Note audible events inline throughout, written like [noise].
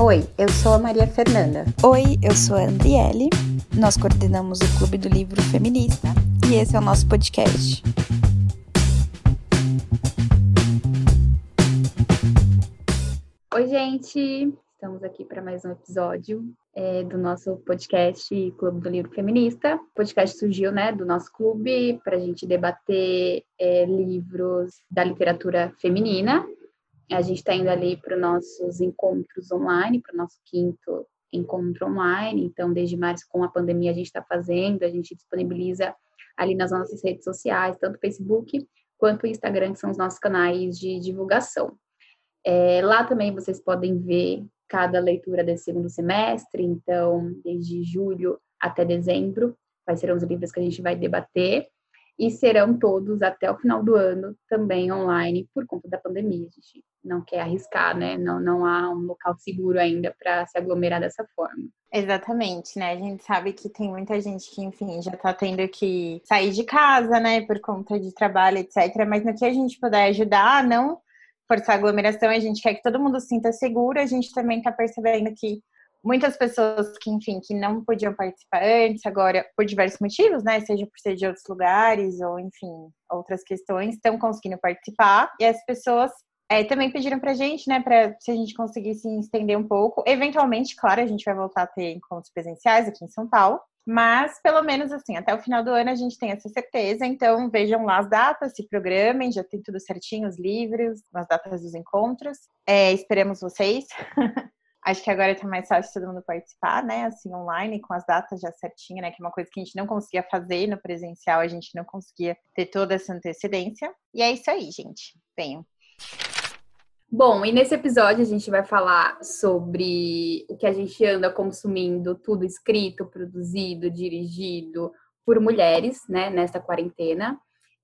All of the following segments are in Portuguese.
Oi, eu sou a Maria Fernanda. Oi, eu sou a Andriele. Nós coordenamos o Clube do Livro Feminista e esse é o nosso podcast. Oi, gente! Estamos aqui para mais um episódio é, do nosso podcast Clube do Livro Feminista. O podcast surgiu né, do nosso clube para a gente debater é, livros da literatura feminina a gente está indo ali para os nossos encontros online, para o nosso quinto encontro online. Então, desde março, com a pandemia, a gente está fazendo, a gente disponibiliza ali nas nossas redes sociais, tanto Facebook quanto Instagram, que são os nossos canais de divulgação. É, lá também vocês podem ver cada leitura desse segundo semestre, então, desde julho até dezembro, quais serão os livros que a gente vai debater e serão todos até o final do ano também online por conta da pandemia. A gente não quer arriscar, né? Não, não há um local seguro ainda para se aglomerar dessa forma. Exatamente, né? A gente sabe que tem muita gente que, enfim, já tá tendo que sair de casa, né, por conta de trabalho, etc. Mas no que a gente puder ajudar, não forçar aglomeração, a gente quer que todo mundo se sinta seguro. A gente também tá percebendo que muitas pessoas que, enfim, que não podiam participar antes, agora, por diversos motivos, né? Seja por ser de outros lugares ou, enfim, outras questões, estão conseguindo participar. E as pessoas é, também pediram pra gente, né, para se a gente conseguisse estender um pouco. Eventualmente, claro, a gente vai voltar a ter encontros presenciais aqui em São Paulo. Mas, pelo menos assim, até o final do ano a gente tem essa certeza. Então, vejam lá as datas, se programem, já tem tudo certinho, os livros, as datas dos encontros. É, esperamos vocês. [laughs] Acho que agora tá mais fácil todo mundo participar, né? Assim, online, com as datas já certinho, né? Que é uma coisa que a gente não conseguia fazer no presencial, a gente não conseguia ter toda essa antecedência. E é isso aí, gente. Venham. Bom, e nesse episódio a gente vai falar sobre o que a gente anda consumindo, tudo escrito, produzido, dirigido por mulheres, né, nessa quarentena.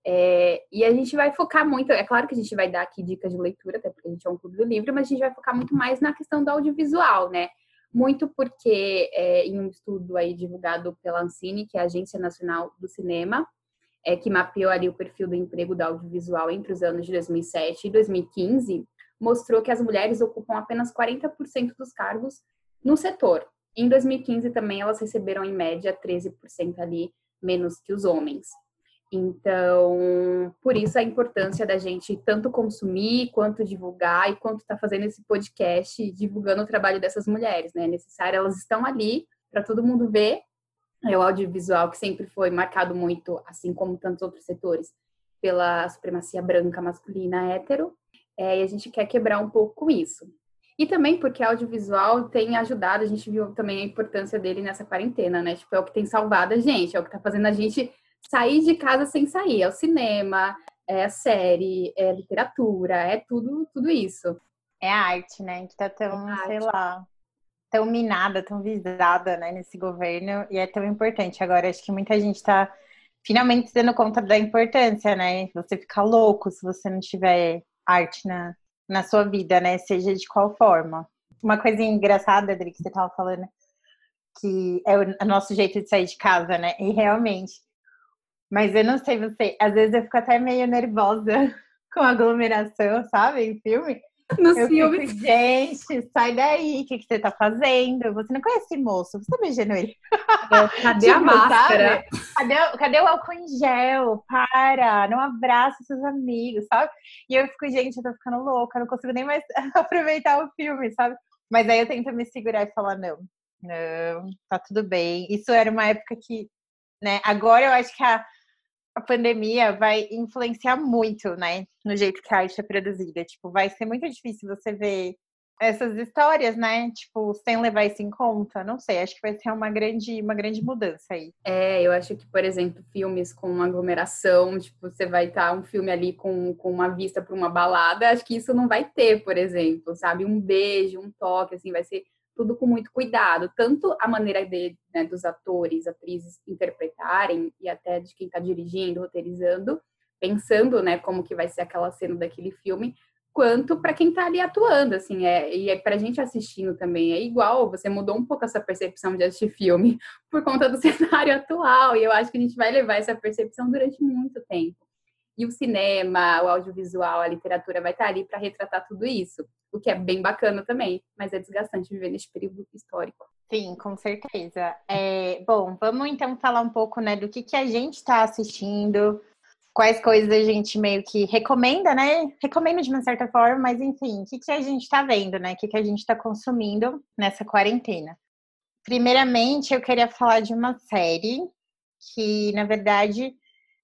É, e a gente vai focar muito, é claro que a gente vai dar aqui dicas de leitura, até porque a gente é um clube do livro, mas a gente vai focar muito mais na questão do audiovisual, né? Muito porque é, em um estudo aí divulgado pela Ancine, que é a Agência Nacional do Cinema, é, que mapeou ali o perfil do emprego do audiovisual entre os anos de 2007 e 2015, mostrou que as mulheres ocupam apenas 40% dos cargos no setor. Em 2015 também elas receberam em média 13% ali menos que os homens. Então, por isso a importância da gente tanto consumir, quanto divulgar e quanto está fazendo esse podcast divulgando o trabalho dessas mulheres, né? É necessário, elas estão ali para todo mundo ver. É o audiovisual que sempre foi marcado muito, assim como tantos outros setores, pela supremacia branca masculina hétero. É, e a gente quer quebrar um pouco isso. E também porque audiovisual tem ajudado, a gente viu também a importância dele nessa quarentena, né? Tipo, é o que tem salvado a gente, é o que está fazendo a gente sair de casa sem sair. É o cinema, é a série, é a literatura, é tudo, tudo isso. É a arte, né? Que tá tão, é sei lá, tão minada, tão visada, né, nesse governo, e é tão importante. Agora, acho que muita gente tá finalmente se dando conta da importância, né? Você fica louco se você não tiver arte na, na sua vida, né? Seja de qual forma. Uma coisa engraçada, Adri, que você tava falando, que é o nosso jeito de sair de casa, né? E realmente, mas eu não sei você, às vezes eu fico até meio nervosa [laughs] com aglomeração, sabe? Em filme. No filme. Fico, gente, sai daí, o que, que você tá fazendo? Você não conhece esse moço, você tá beijando ele. É, cadê [laughs] tipo, a máscara? Cadê, cadê o álcool em gel? Para, não abraça seus amigos, sabe? E eu fico, gente, eu tô ficando louca, não consigo nem mais [laughs] aproveitar o filme, sabe? Mas aí eu tento me segurar e falar, não, não, tá tudo bem. Isso era uma época que, né, agora eu acho que a a pandemia vai influenciar muito, né, no jeito que a arte é produzida. Tipo, vai ser muito difícil você ver essas histórias, né, tipo, sem levar isso em conta. Não sei, acho que vai ser uma grande, uma grande mudança aí. É, eu acho que, por exemplo, filmes com uma aglomeração, tipo, você vai estar um filme ali com, com uma vista para uma balada, acho que isso não vai ter, por exemplo, sabe? Um beijo, um toque, assim, vai ser tudo com muito cuidado, tanto a maneira de, né, dos atores, atrizes interpretarem e até de quem está dirigindo, roteirizando, pensando, né, como que vai ser aquela cena daquele filme, quanto para quem está ali atuando, assim, é, e é para a gente assistindo também, é igual, você mudou um pouco essa percepção de assistir filme [laughs] por conta do [laughs] cenário atual, e eu acho que a gente vai levar essa percepção durante muito tempo. E o cinema, o audiovisual, a literatura vai estar ali para retratar tudo isso, o que é bem bacana também, mas é desgastante viver nesse período histórico. Sim, com certeza. É, bom, vamos então falar um pouco né, do que, que a gente está assistindo, quais coisas a gente meio que recomenda, né? Recomenda de uma certa forma, mas enfim, o que, que a gente está vendo, né? O que, que a gente está consumindo nessa quarentena. Primeiramente, eu queria falar de uma série que, na verdade,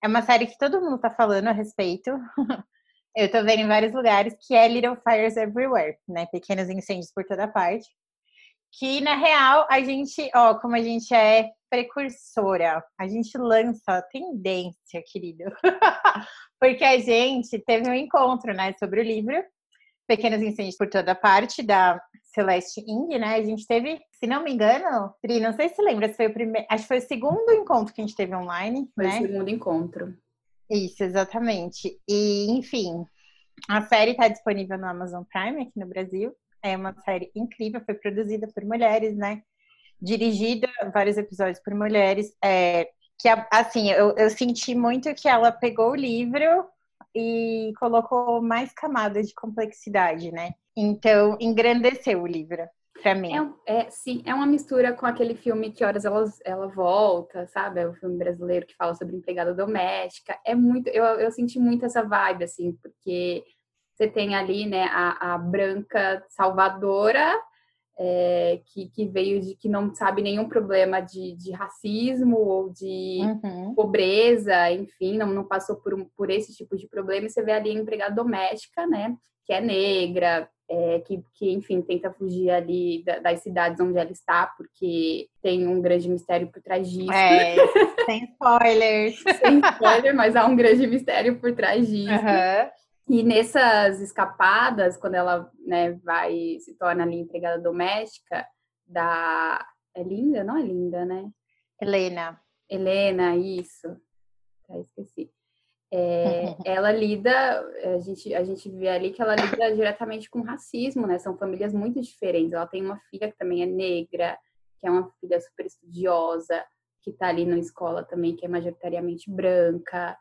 é uma série que todo mundo está falando a respeito. [laughs] eu estou vendo em vários lugares, que é Little Fires Everywhere, né? Pequenos incêndios por toda parte. Que, na real, a gente, ó, como a gente é precursora. A gente lança tendência, querido. [laughs] Porque a gente teve um encontro, né, sobre o livro Pequenos Incêndios por Toda Parte, da Celeste Ing, né? A gente teve, se não me engano, Tri, não sei se lembra, se foi o primeiro, acho que foi o segundo encontro que a gente teve online, foi né? o segundo encontro. Isso, exatamente. E, enfim, a série está disponível no Amazon Prime aqui no Brasil. É uma série incrível, foi produzida por mulheres, né? dirigida vários episódios por mulheres, é, que assim, eu, eu senti muito que ela pegou o livro e colocou mais camadas de complexidade, né? Então, engrandeceu o livro mim. É, é, sim, é uma mistura com aquele filme Que Horas Ela, ela Volta, sabe? É o um filme brasileiro que fala sobre empregada doméstica. É muito, eu, eu senti muito essa vibe, assim, porque você tem ali, né, a, a branca salvadora é, que, que, veio de que não sabe nenhum problema de, de racismo ou de uhum. pobreza, enfim, não, não passou por, um, por esse tipo de problema. E você vê ali a empregada doméstica, né, que é negra, é, que, que, enfim, tenta fugir ali da, das cidades onde ela está, porque tem um grande mistério por trás disso. É, sem [laughs] spoilers. sem spoiler, mas há um grande mistério por trás disso. Uhum. E nessas escapadas, quando ela né, vai se torna ali empregada doméstica da é linda, não é linda, né? Helena. Helena, isso. Ah, esqueci. É, [laughs] ela lida, a gente, a gente vê ali que ela lida diretamente com racismo, né? São famílias muito diferentes. Ela tem uma filha que também é negra, que é uma filha super estudiosa, que tá ali na escola também, que é majoritariamente branca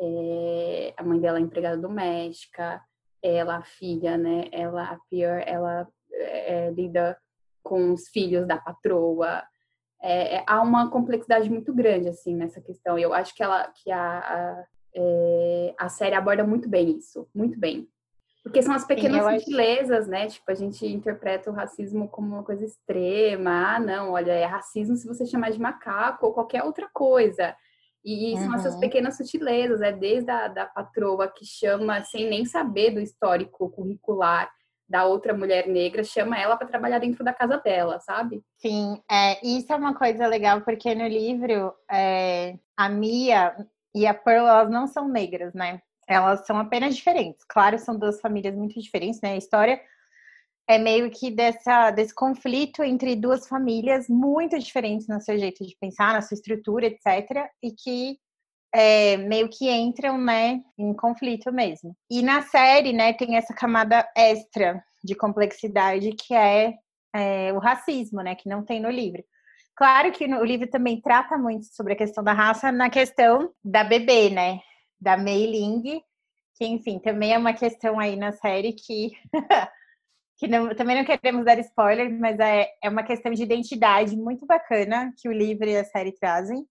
é, a mãe dela é empregada doméstica, ela, a filha, né? Ela, a pior, ela é, lida com os filhos da patroa. É, é, há uma complexidade muito grande, assim, nessa questão. Eu acho que, ela, que a, a, é, a série aborda muito bem isso, muito bem. Porque são as pequenas Sim, sutilezas, acho... né? Tipo, a gente interpreta o racismo como uma coisa extrema. Ah, não, olha, é racismo se você chamar de macaco ou qualquer outra coisa. E são essas uhum. pequenas sutilezas, é desde a da patroa que chama sem nem saber do histórico curricular da outra mulher negra, chama ela para trabalhar dentro da casa dela, sabe? Sim, é, isso é uma coisa legal, porque no livro é, a Mia e a Pearl, elas não são negras, né? Elas são apenas diferentes. Claro, são duas famílias muito diferentes, né? A história é meio que dessa, desse conflito entre duas famílias muito diferentes no seu jeito de pensar, na sua estrutura, etc. E que é, meio que entram, né, em conflito mesmo. E na série, né, tem essa camada extra de complexidade que é, é o racismo, né, que não tem no livro. Claro que o livro também trata muito sobre a questão da raça na questão da bebê, né, da Mei Ling, que enfim, também é uma questão aí na série que [laughs] que não, também não queremos dar spoiler, mas é, é uma questão de identidade muito bacana que o livro e a série trazem.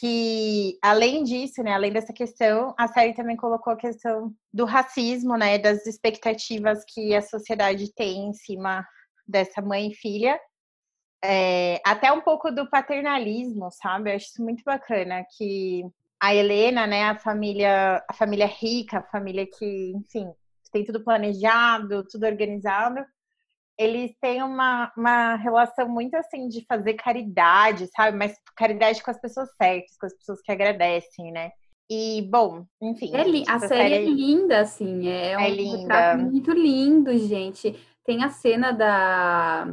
Que, além disso, né, além dessa questão, a série também colocou a questão do racismo, né, das expectativas que a sociedade tem em cima dessa mãe e filha, é, até um pouco do paternalismo, sabe? Eu acho isso muito bacana que a Helena, né, a família, a família rica, a família que, enfim, tem tudo planejado, tudo organizado, eles têm uma, uma relação muito assim de fazer caridade, sabe? Mas caridade com as pessoas certas, com as pessoas que agradecem, né? E, bom, enfim. É li- a série é linda, assim. É, é um linda. muito lindo, gente. Tem a cena da.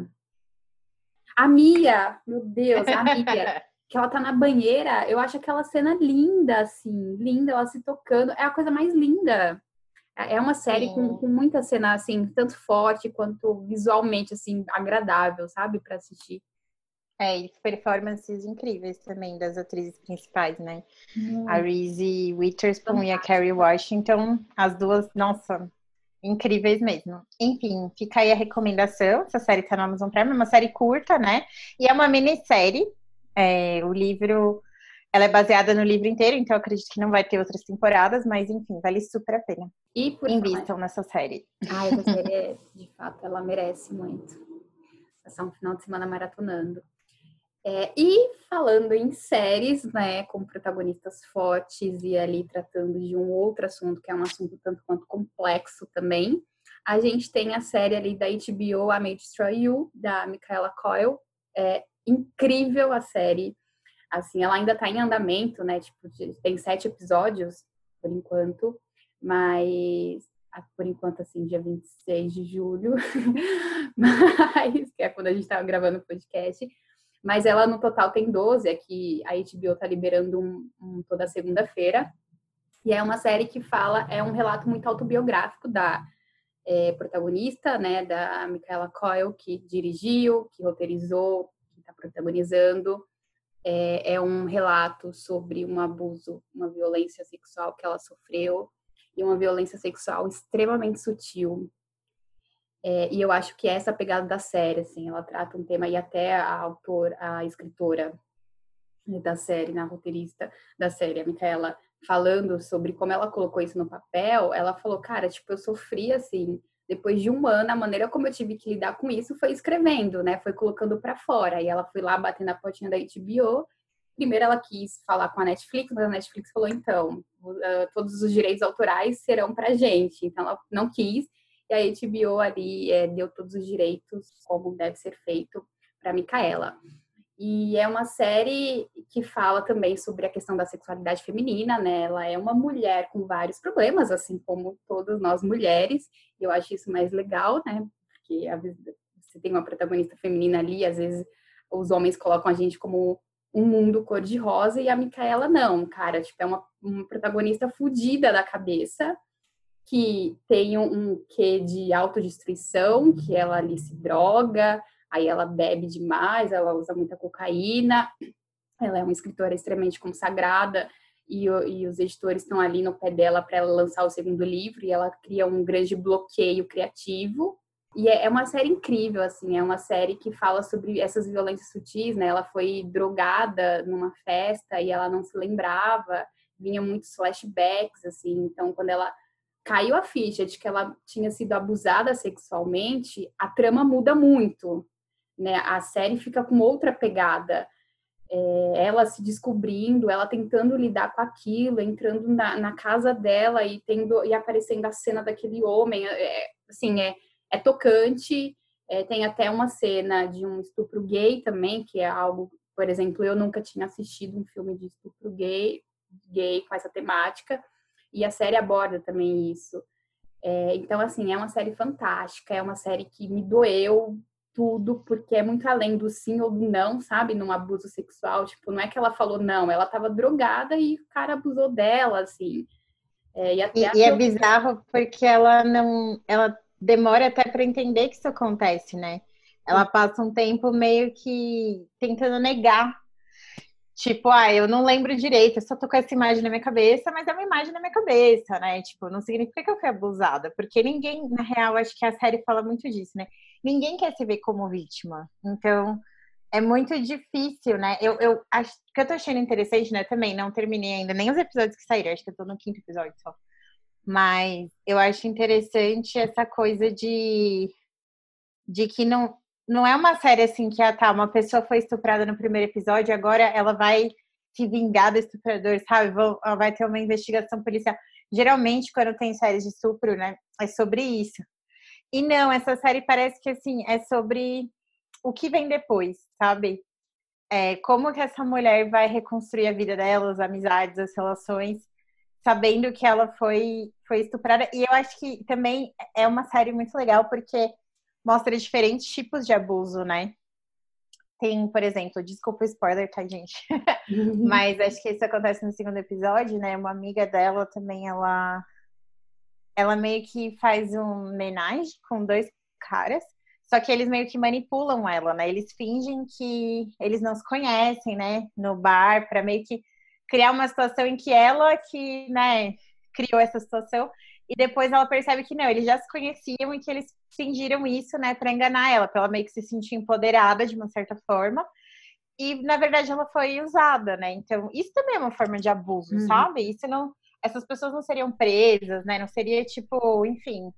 A Mia, meu Deus, a Mia, [laughs] que ela tá na banheira. Eu acho aquela cena linda, assim. Linda, ela se tocando. É a coisa mais linda. É uma série com, com, muita cena, assim, tanto forte quanto visualmente, assim, agradável, sabe, para assistir. É, e performances incríveis também das atrizes principais, né? Hum. A Reese Witherspoon e a Kerry Washington, as duas, nossa, incríveis mesmo. Enfim, fica aí a recomendação. Essa série tá no Amazon Prime, é uma série curta, né? E é uma minissérie. É, o livro, ela é baseada no livro inteiro, então acredito que não vai ter outras temporadas, mas enfim, vale super a pena. E por Invistam nessa série. Ah, essa série, é, de fato, ela merece muito. Passar um final de semana maratonando. É, e falando em séries, né, com protagonistas fortes e ali tratando de um outro assunto, que é um assunto tanto quanto complexo também, a gente tem a série ali da HBO, A May Destroy You, da Michaela Coyle. É incrível a série. Assim, ela ainda tá em andamento, né? Tipo, tem sete episódios, por enquanto, mas ah, por enquanto, assim, dia 26 de julho, [laughs] mas que é quando a gente tava gravando o podcast. Mas ela no total tem 12, é que a HBO tá liberando um, um toda segunda-feira. E é uma série que fala, é um relato muito autobiográfico da é, protagonista, né, da Michaela Coyle, que dirigiu, que roteirizou, que está protagonizando. É, é, um relato sobre um abuso, uma violência sexual que ela sofreu e uma violência sexual extremamente sutil, é, e eu acho que essa pegada da série, assim, ela trata um tema, e até a autora, a escritora da série, na roteirista da série, a Micaela, falando sobre como ela colocou isso no papel, ela falou, cara, tipo, eu sofri, assim, depois de um ano, a maneira como eu tive que lidar com isso foi escrevendo, né? Foi colocando para fora. E ela foi lá batendo na portinha da HBO. Primeiro ela quis falar com a Netflix, mas a Netflix falou, então, todos os direitos autorais serão pra gente. Então ela não quis e a HBO ali é, deu todos os direitos, como deve ser feito, para Micaela. E é uma série que fala também sobre a questão da sexualidade feminina, né? Ela é uma mulher com vários problemas, assim como todas nós mulheres. Eu acho isso mais legal, né? Porque você tem uma protagonista feminina ali, às vezes os homens colocam a gente como um mundo cor-de-rosa e a Micaela não, cara. Tipo, é uma, uma protagonista fodida da cabeça que tem um quê de autodestruição, que ela ali se droga, aí ela bebe demais, ela usa muita cocaína, ela é uma escritora extremamente consagrada e, e os editores estão ali no pé dela para ela lançar o segundo livro e ela cria um grande bloqueio criativo. E é, é uma série incrível, assim, é uma série que fala sobre essas violências sutis, né? Ela foi drogada numa festa e ela não se lembrava, vinha muitos flashbacks, assim, então quando ela caiu a ficha de que ela tinha sido abusada sexualmente, a trama muda muito, né? A série fica com outra pegada. É, ela se descobrindo, ela tentando lidar com aquilo, entrando na, na, casa dela e tendo e aparecendo a cena daquele homem, é, assim é, é tocante. É, tem até uma cena de um estupro gay também, que é algo, por exemplo, eu nunca tinha assistido um filme de estupro gay, gay com essa temática e a série aborda também isso. É, então, assim, é uma série fantástica, é uma série que me doeu tudo, porque é muito além do sim ou do não, sabe? Num abuso sexual. Tipo, não é que ela falou não, ela tava drogada e o cara abusou dela, assim. É, e, e, e é bizarro porque ela não. Ela demora até para entender que isso acontece, né? Ela passa um tempo meio que tentando negar Tipo, ah, eu não lembro direito, eu só tô com essa imagem na minha cabeça, mas é uma imagem na minha cabeça, né? Tipo, não significa que eu fui abusada, porque ninguém, na real, acho que a série fala muito disso, né? Ninguém quer se ver como vítima. Então, é muito difícil, né? Eu, eu acho que eu tô achando interessante, né? Também não terminei ainda nem os episódios que saíram, acho que eu tô no quinto episódio só. Mas eu acho interessante essa coisa de, de que não, não é uma série assim que, ah, tá, uma pessoa foi estuprada no primeiro episódio, agora ela vai se vingar do estuprador, sabe? Vai ter uma investigação policial. Geralmente, quando tem séries de estupro, né, é sobre isso. E não, essa série parece que, assim, é sobre o que vem depois, sabe? É, como que essa mulher vai reconstruir a vida dela, as amizades, as relações, sabendo que ela foi, foi estuprada. E eu acho que também é uma série muito legal, porque mostra diferentes tipos de abuso, né? Tem, por exemplo, desculpa o spoiler, tá, gente? [laughs] Mas acho que isso acontece no segundo episódio, né? Uma amiga dela também, ela ela meio que faz um homenagem com dois caras Só que eles meio que manipulam ela, né? Eles fingem que eles não se conhecem, né? No bar, para meio que criar uma situação em que ela que, né, criou essa situação e depois ela percebe que não, eles já se conheciam e que eles fingiram isso, né, para enganar ela, para ela meio que se sentir empoderada de uma certa forma. E na verdade ela foi usada, né? Então, isso também é uma forma de abuso, uhum. sabe? Isso não essas pessoas não seriam presas, né? Não seria tipo, enfim.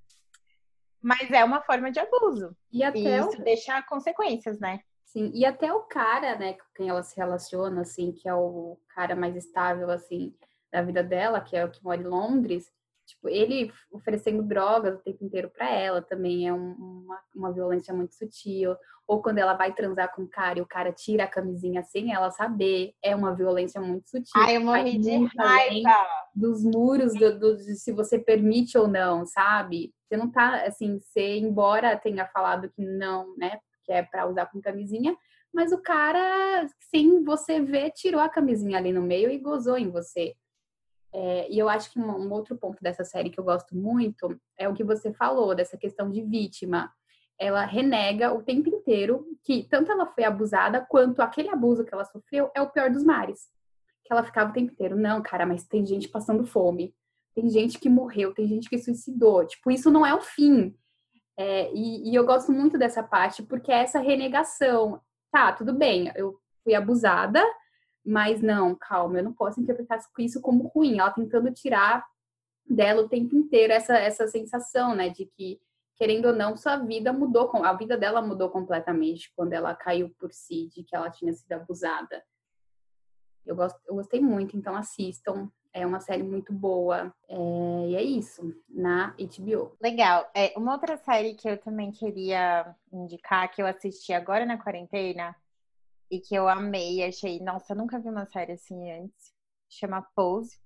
Mas é uma forma de abuso. E até e isso o... deixa consequências, né? Sim, e até o cara, né, com quem ela se relaciona, assim, que é o cara mais estável, assim, da vida dela, que é o que mora em Londres, Tipo, ele oferecendo drogas o tempo inteiro para ela também é um, uma, uma violência muito sutil. Ou quando ela vai transar com o cara e o cara tira a camisinha sem ela saber, é uma violência muito sutil. Ai, eu morri de raiva. Dos muros, do, do, de se você permite ou não, sabe? Você não tá, assim, você, embora tenha falado que não, né, que é para usar com camisinha, mas o cara, sem você ver, tirou a camisinha ali no meio e gozou em você. É, e eu acho que um, um, outro ponto dessa série que eu gosto muito é o que você falou, dessa questão de vítima. Ela renega o tempo inteiro que tanto ela foi abusada quanto aquele abuso que ela sofreu é o pior dos mares. Que ela ficava o tempo inteiro, não, cara, mas tem gente passando fome, tem gente que morreu, tem gente que suicidou. Tipo, isso não é o fim. É, e, e eu gosto muito dessa parte porque é essa renegação. Tá, tudo bem, eu fui abusada, mas não, calma, eu não posso interpretar isso como ruim. Ela tentando tirar dela o tempo inteiro essa, essa sensação, né, de que, querendo ou não, sua vida mudou, a vida dela mudou completamente quando ela caiu por si, de que ela tinha sido abusada. Eu, gosto, eu gostei muito, então assistam. É uma série muito boa. É, e é isso, na HBO. Legal. É, uma outra série que eu também queria indicar, que eu assisti agora na quarentena, e que eu amei, achei, nossa, nunca vi uma série assim antes. Chama Pose.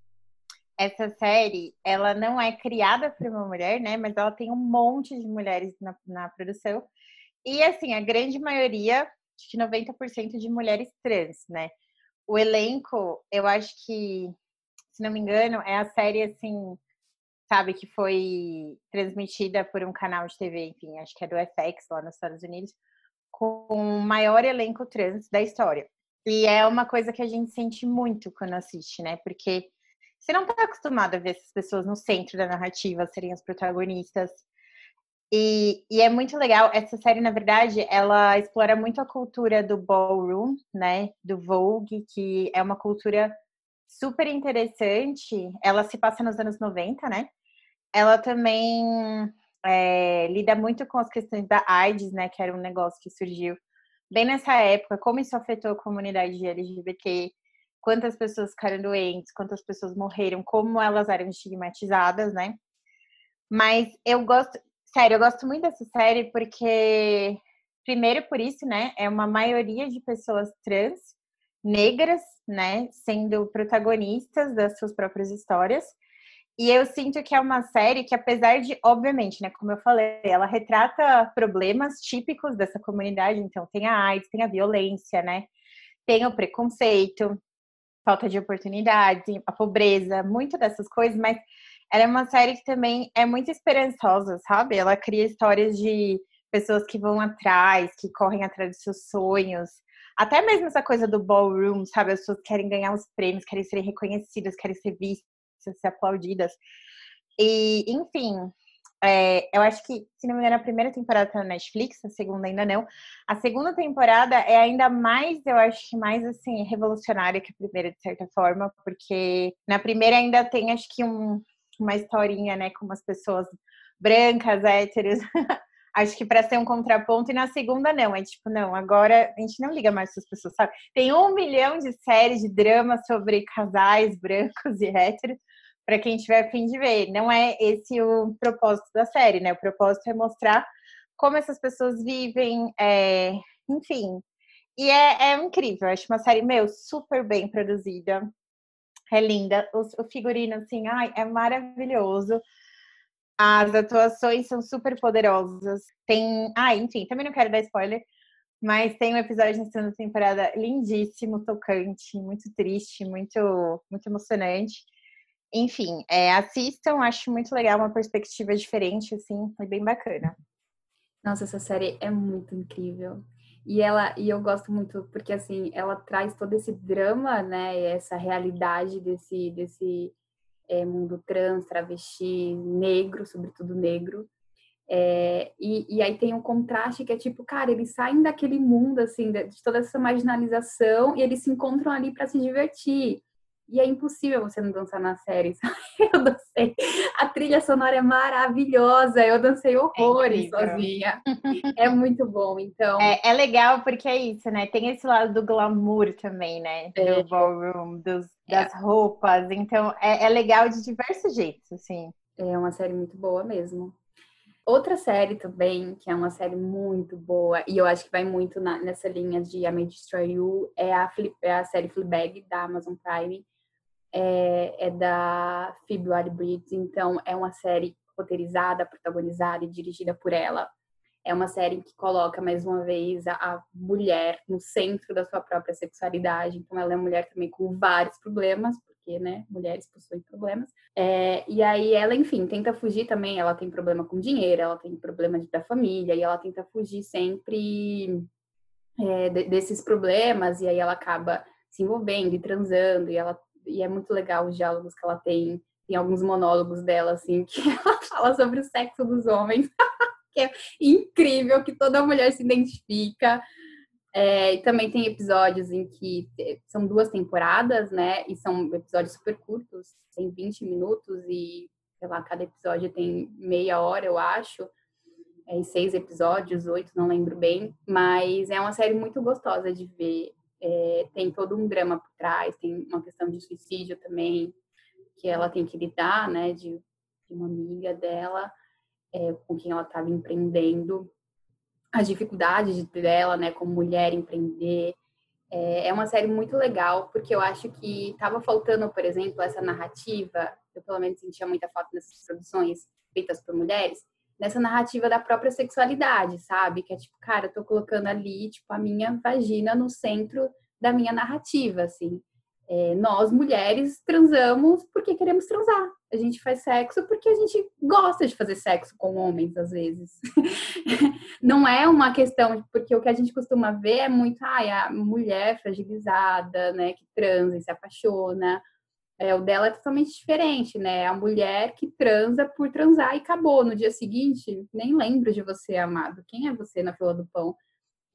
Essa série, ela não é criada por uma mulher, né? Mas ela tem um monte de mulheres na, na produção. E assim, a grande maioria, acho que 90% de mulheres trans, né? O elenco, eu acho que, se não me engano, é a série assim, sabe, que foi transmitida por um canal de TV, enfim, acho que é do FX lá nos Estados Unidos com o maior elenco trans da história. E é uma coisa que a gente sente muito quando assiste, né? Porque você não está acostumado a ver essas pessoas no centro da narrativa serem as protagonistas. E, e, é muito legal. Essa série, na verdade, ela explora muito a cultura do ballroom, né? Do Vogue, que é uma cultura super interessante. Ela se passa nos anos 90, né? Ela também é, lida muito com as questões da AIDS, né, que era um negócio que surgiu bem nessa época, como isso afetou a comunidade LGBT, quantas pessoas ficaram doentes, quantas pessoas morreram, como elas eram estigmatizadas, né? Mas eu gosto, sério, eu gosto muito dessa série porque, primeiro por isso, né, é uma maioria de pessoas trans, negras, né, sendo protagonistas das suas próprias histórias. E eu sinto que é uma série que, apesar de, obviamente, né, como eu falei, ela retrata problemas típicos dessa comunidade. Então, tem a AIDS, tem a violência, né? Tem o preconceito, falta de oportunidades, a pobreza, muito dessas coisas, mas ela é uma série que também é muito esperançosa, sabe? Ela cria histórias de pessoas que vão atrás, que correm atrás dos seus sonhos. Até mesmo essa coisa do ballroom, sabe? As pessoas querem ganhar os prêmios, querem ser reconhecidas, querem ser vistas ser aplaudidas. E, enfim, é, eu acho que, se não me engano, a primeira temporada tá na Netflix, a segunda ainda não. A segunda temporada é ainda mais, eu acho que mais, assim, revolucionária que a primeira, de certa forma, porque na primeira ainda tem, acho que, um, uma historinha, né, com umas pessoas brancas, héteros. [laughs] acho que para ser um contraponto, e na segunda não, é tipo, não, agora a gente não liga mais essas pessoas, sabe? Tem um milhão de séries de drama sobre casais brancos e héteros, para quem tiver a fim de ver. Não é esse o propósito da série, né? O propósito é mostrar como essas pessoas vivem, é... enfim. E é, é incrível, eu acho uma série, meu, super bem produzida. É linda. O, figurino, assim, ai, é maravilhoso. As atuações são super poderosas. Tem. Ah, enfim, também não quero dar spoiler, mas tem um episódio na segunda temporada lindíssimo, tocante, muito triste, muito, muito emocionante. Enfim, é, assistam, acho muito legal, uma perspectiva diferente, assim, foi bem bacana. Nossa, essa série é muito incrível. E ela e eu gosto muito porque assim, ela traz todo esse drama, né, essa realidade desse desse é, mundo trans, travesti, negro, sobretudo negro. É, e, e, aí tem um contraste que é tipo, cara, eles saem daquele mundo, assim, de, de toda essa marginalização e eles se encontram ali para se divertir. E é impossível você não dançar na série. [laughs] Eu dancei. A trilha sonora é maravilhosa. Eu dancei horrores é sozinha. É muito bom. Então. É, é, legal porque é isso, né? Tem esse lado do glamour também, né? É. Do ballroom, dos, é. das roupas. Então, é, é legal de diversos jeitos, assim. É uma série muito boa mesmo. Outra série também, que é uma série muito boa, e eu acho que vai muito na, nessa linha de I May Destroy You, é a, é a série Fleabag, da Amazon Prime é, é da Phoebe Waller-Bridge, então é uma série roteirizada, protagonizada e dirigida por ela. É uma série que coloca mais uma vez a, a, mulher no centro da sua própria sexualidade. Então, ela é uma mulher também com vários problemas, porque, né, mulheres possuem problemas. É, e aí, ela, enfim, tenta fugir também. Ela tem problema com dinheiro, ela tem problema da família, e ela tenta fugir sempre é, desses problemas. E aí, ela acaba se envolvendo e transando, e ela e é muito legal os diálogos que ela tem. Tem alguns monólogos dela, assim, [laughs] que ela fala sobre o sexo dos homens, [laughs] que é incrível, que toda mulher se identifica. É, e também tem episódios em que são duas temporadas, né? E são episódios super curtos, tem 20 minutos e, sei lá, cada episódio tem meia hora, eu acho. É, seis episódios, oito, não lembro bem. Mas é uma série muito gostosa de ver. É, tem todo um drama por trás, tem uma questão de suicídio também, que ela tem que lidar, né, de, de uma amiga dela, é, com quem ela estava empreendendo, as dificuldades dela, né, como mulher empreender. É, é uma série muito legal, porque eu acho que estava faltando, por exemplo, essa narrativa, eu pelo menos sentia muita falta nessas produções feitas por mulheres, nessa narrativa da própria sexualidade, sabe? Que é tipo, cara, eu tô colocando ali, tipo, a minha vagina no centro da minha narrativa, assim. É, nós, mulheres, transamos porque queremos transar. A gente faz sexo porque a gente gosta de fazer sexo com homens, às vezes. [laughs] Não é uma questão, porque o que a gente costuma ver é muito, ai, a mulher fragilizada, né, que transa e se apaixona, é, o dela é totalmente diferente, né? A mulher que transa por transar e acabou. No dia seguinte, nem lembro de você, amado. Quem é você na fila do pão?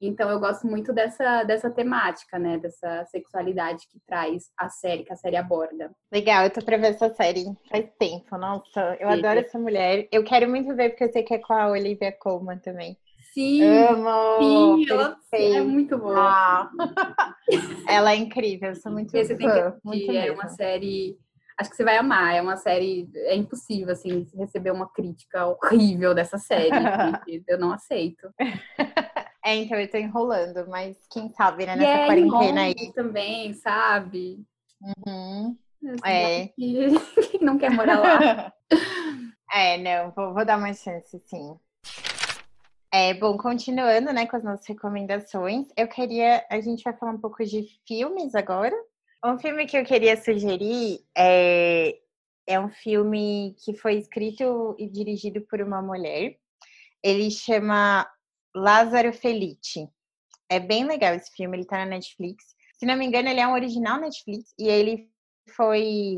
Então, eu gosto muito dessa, dessa temática, né? Dessa sexualidade que traz a série, que a série aborda. Legal, eu tô pra ver essa série faz tempo. Nossa, eu Sim. adoro essa mulher. Eu quero muito ver, porque eu sei que é com a Olivia Colman também. Sim, Amo, sim, ela é muito boa. Ah. ela é incrível, eu sou muito Você tem que assistir, é uma série, acho que você vai amar, é uma série, é impossível, assim, receber uma crítica horrível dessa série, [laughs] eu não aceito. É, então eu tô enrolando, mas quem sabe, né, nessa é quarentena aí. também, sabe? Uhum. É. [laughs] Quem não quer morar lá. [laughs] é, não, vou, vou dar uma chance, sim. É, bom, continuando, né, com as nossas recomendações, eu queria, a gente vai falar um pouco de filmes agora. Um filme que eu queria sugerir é, é um filme que foi escrito e dirigido por uma mulher. Ele chama Lázaro Felice. É bem legal esse filme, ele tá na Netflix. Se não me engano, ele é um original Netflix e ele foi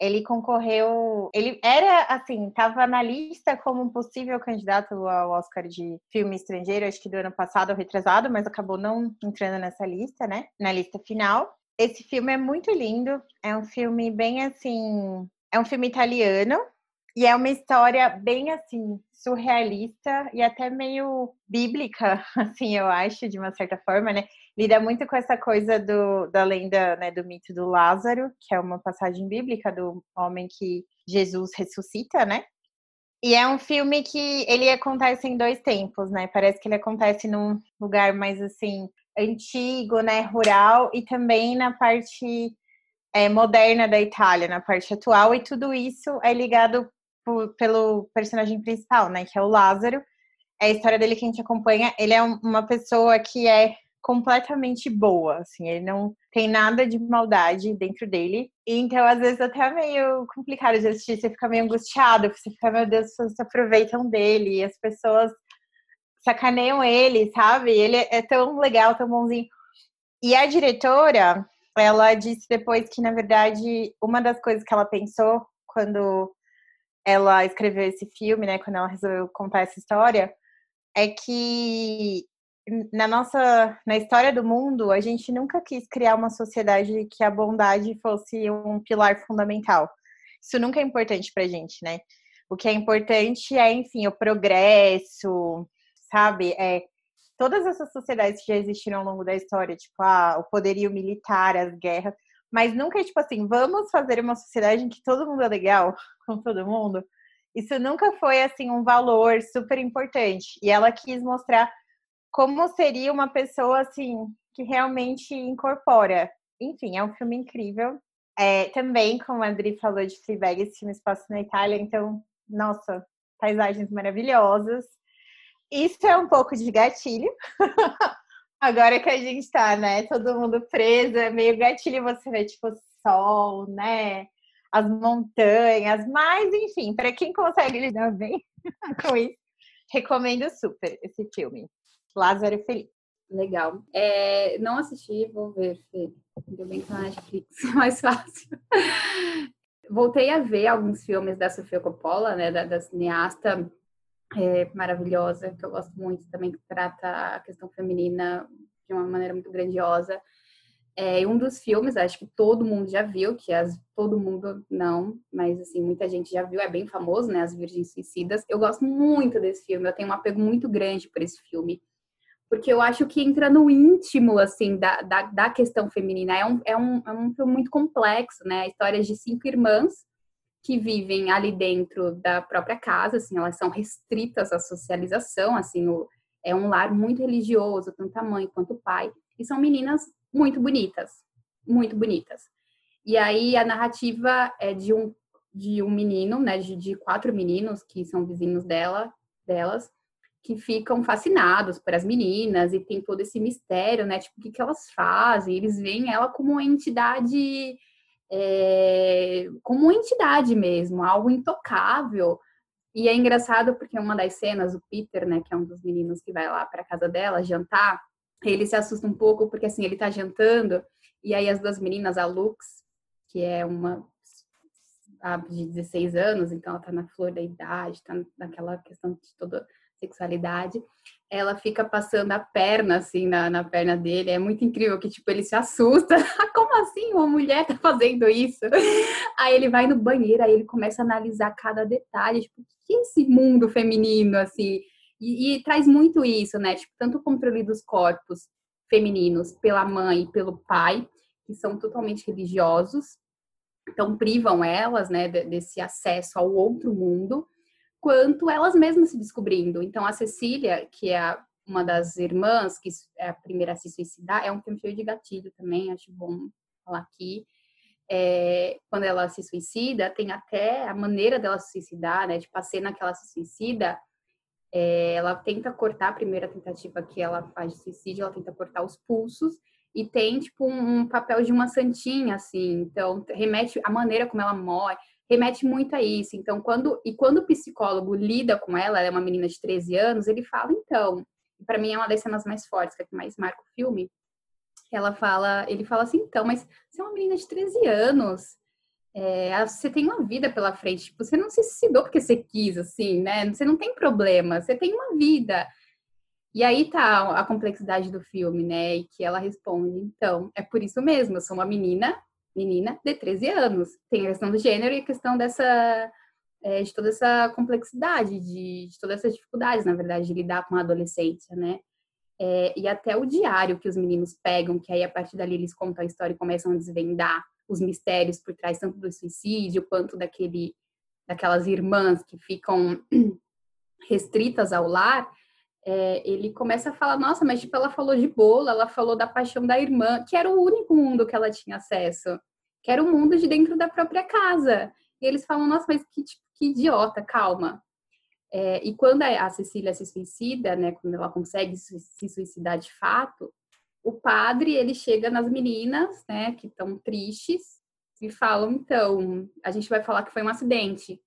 ele concorreu, ele era assim, estava na lista como um possível candidato ao Oscar de filme estrangeiro, acho que do ano passado retrasado, mas acabou não entrando nessa lista, né? Na lista final. Esse filme é muito lindo, é um filme bem assim, é um filme italiano e é uma história bem assim surrealista e até meio bíblica, [laughs] assim, eu acho, de uma certa forma, né? Lida muito com essa coisa do, da lenda, né, do mito do Lázaro, que é uma passagem bíblica do homem que Jesus ressuscita, né? E é um filme que ele acontece em dois tempos, né? Parece que ele acontece num lugar mais assim antigo, né, rural e também na parte é, moderna da Itália, na parte atual, e tudo isso é ligado por, pelo personagem principal, né, que é o Lázaro. É a história dele que a gente acompanha. Ele é uma pessoa que é completamente boa, assim, ele não tem nada de maldade dentro dele. Então, às vezes, até é meio complicado de assistir, você fica meio angustiado, você fica, meu Deus, as pessoas se aproveitam dele, e as pessoas sacaneiam ele, sabe? Ele é tão legal, tão bonzinho. E a diretora, ela disse depois que, na verdade, uma das coisas que ela pensou quando ela escreveu esse filme, né, quando ela resolveu contar essa história, é que na nossa na história do mundo, a gente nunca quis criar uma sociedade que a bondade fosse um pilar fundamental. Isso nunca é importante pra gente, né? O que é importante é, enfim, o progresso, sabe? É todas essas sociedades que já existiram ao longo da história, tipo, ah, o poderio militar, as guerras, mas nunca é tipo assim, vamos fazer uma sociedade em que todo mundo é legal [laughs] com todo mundo. Isso nunca foi assim um valor super importante. E ela quis mostrar como seria uma pessoa assim que realmente incorpora. Enfim, é um filme incrível. É, também, como a Adri falou de Fleabag, esse filme se passa na Itália, então, nossa, paisagens maravilhosas. Isso é um pouco de gatilho. [laughs] Agora que a gente tá, né, todo mundo preso, é meio gatilho você vê, tipo, sol, né, as montanhas, mas, enfim, para quem consegue lidar bem [laughs] com isso, recomendo super esse filme. Lázaro Felipe. Legal. É, não assisti, vou ver, Fê. Ainda bem que na Netflix [laughs] é mais fácil. Voltei a ver alguns filmes da Sofia Coppola, né, da, da cineasta é, maravilhosa, que eu gosto muito também, que trata a questão feminina de uma maneira muito grandiosa. É um dos filmes, acho que todo mundo já viu, que as, todo mundo não, mas assim, muita gente já viu, é bem famoso, né? As Virgens Suicidas. Eu gosto muito desse filme, eu tenho um apego muito grande por esse filme porque eu acho que entra no íntimo, assim, da, da, da questão feminina. É um, é, um, é um filme muito complexo, né? Histórias de cinco irmãs que vivem ali dentro da própria casa, assim, elas são restritas à socialização, assim, o, é um lar muito religioso, tanto a mãe quanto o pai, e são meninas muito bonitas, muito bonitas. E aí a narrativa é de um, de um menino, né, de, de quatro meninos que são vizinhos dela, delas, que ficam fascinados por as meninas e tem todo esse mistério, né? Tipo, o que, que elas fazem? Eles veem ela como uma entidade, é, como uma entidade mesmo, algo intocável. E é engraçado porque uma das cenas, o Peter, né, que é um dos meninos que vai lá para casa dela jantar, ele se assusta um pouco porque assim ele tá jantando e aí as duas meninas, a Lux, que é uma de 16 anos, então ela tá na flor da idade, tá naquela questão de toda sexualidade, ela fica passando a perna assim na, na perna dele. É muito incrível que tipo ele se assusta. [laughs] Como assim uma mulher tá fazendo isso? Aí ele vai no banheiro, aí ele começa a analisar cada detalhe, tipo, o que é esse mundo feminino assim? E, e traz muito isso, né? Tipo, tanto o controle dos corpos femininos pela mãe e pelo pai, que são totalmente religiosos, então privam elas, né, desse acesso ao outro mundo quanto elas mesmas se descobrindo. Então, a Cecília, que é uma das irmãs, que é a primeira a se suicidar, é um filme cheio de gatilho também, acho bom falar aqui. É, quando ela se suicida, tem até a maneira dela se suicidar, né? Tipo, a cena que ela se suicida, é, ela tenta cortar a primeira tentativa que ela faz de suicídio, ela tenta cortar os pulsos e tem, tipo, um, um papel de uma santinha, assim. Então, remete a maneira como ela morre remete muito a isso. Então, quando e quando o psicólogo lida com ela, ela é uma menina de 13 anos, ele fala então, para mim é uma das cenas mais fortes, que é que mais marca o filme. Ela fala, ele fala assim, então, mas você é uma menina de 13 anos, é, você tem uma vida pela frente, tipo, você não se suicidou porque você quis, assim, né? Você não tem problema, você tem uma vida. E aí tá a complexidade do filme, né? E que ela responde, então, é por isso mesmo, eu sou uma menina menina de 13 anos. Tem a questão do gênero e a questão dessa é, de toda essa complexidade, de, de, todas essas dificuldades, na verdade, de lidar com a adolescência, né? É, e até o diário que os meninos pegam, que aí a partir dali eles contam a história e começam a desvendar os mistérios por trás tanto do suicídio quanto daquele daquelas irmãs que ficam [clears throat] restritas ao lar, é, ele começa a falar, nossa, mas tipo, ela falou de bolo, ela falou da paixão da irmã, que era o único mundo que ela tinha acesso, que era o mundo de dentro da própria casa. E eles falam, nossa, mas que, tipo, que idiota, calma. É, e quando a Cecília se suicida, né, quando ela consegue se suicidar de fato, o padre, ele chega nas meninas, né, que estão tristes, e falam, então, a gente vai falar que foi um acidente.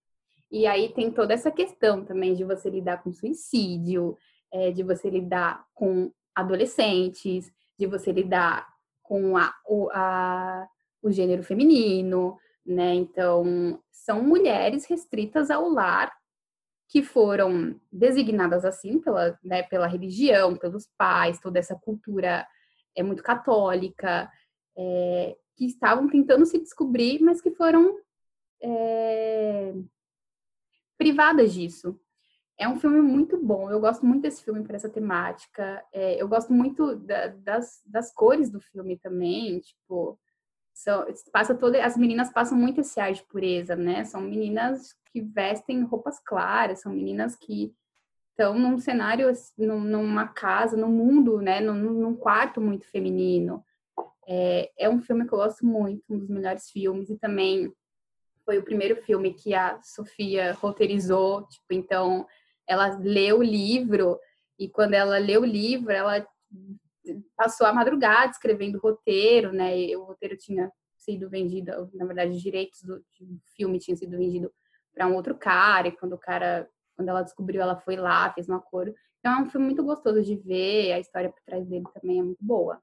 E aí tem toda essa questão também de você lidar com suicídio, é, de você lidar com adolescentes, de você lidar com a, o, a, o gênero feminino, né? Então, são mulheres restritas ao lar que foram designadas assim pela, né, pela religião, pelos pais, toda essa cultura é muito católica, é, que estavam tentando se descobrir, mas que foram é, privadas disso. É um filme muito bom, eu gosto muito desse filme por essa temática. É, eu gosto muito da, das, das cores do filme também, tipo, são, passa toda, as meninas passam muito esse ar de pureza, né? São meninas que vestem roupas claras, são meninas que estão num cenário, numa casa, num mundo, né? Num, num quarto muito feminino. É, é um filme que eu gosto muito, um dos melhores filmes, e também foi o primeiro filme que a Sofia roteirizou, tipo, então ela leu o livro e quando ela leu o livro, ela passou a madrugada escrevendo roteiro, né? E o roteiro tinha sido vendido, na verdade, os direitos do filme tinham sido vendido para um outro cara, e quando o cara, quando ela descobriu, ela foi lá, fez um acordo. Então é um filme muito gostoso de ver, a história por trás dele também é muito boa.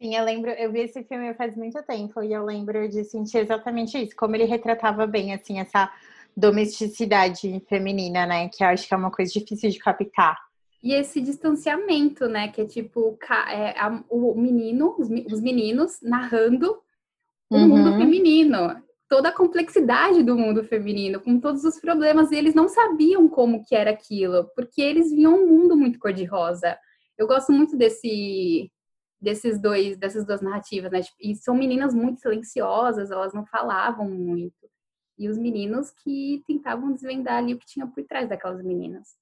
Sim, eu lembro, eu vi esse filme faz muito tempo e eu lembro de sentir exatamente isso, como ele retratava bem, assim, essa domesticidade feminina, né? Que eu acho que é uma coisa difícil de captar. E esse distanciamento, né? Que é tipo é, a, o menino, os, os, meninos narrando o uhum. mundo feminino. Toda a complexidade do mundo feminino, com todos os problemas, e eles não sabiam como que era aquilo, porque eles viam um mundo muito cor-de-rosa. Eu gosto muito desse desses dois, dessas duas narrativas, né? Tipo, e são meninas muito silenciosas, elas não falavam muito. E os meninos que tentavam desvendar ali o que tinha por trás daquelas meninas.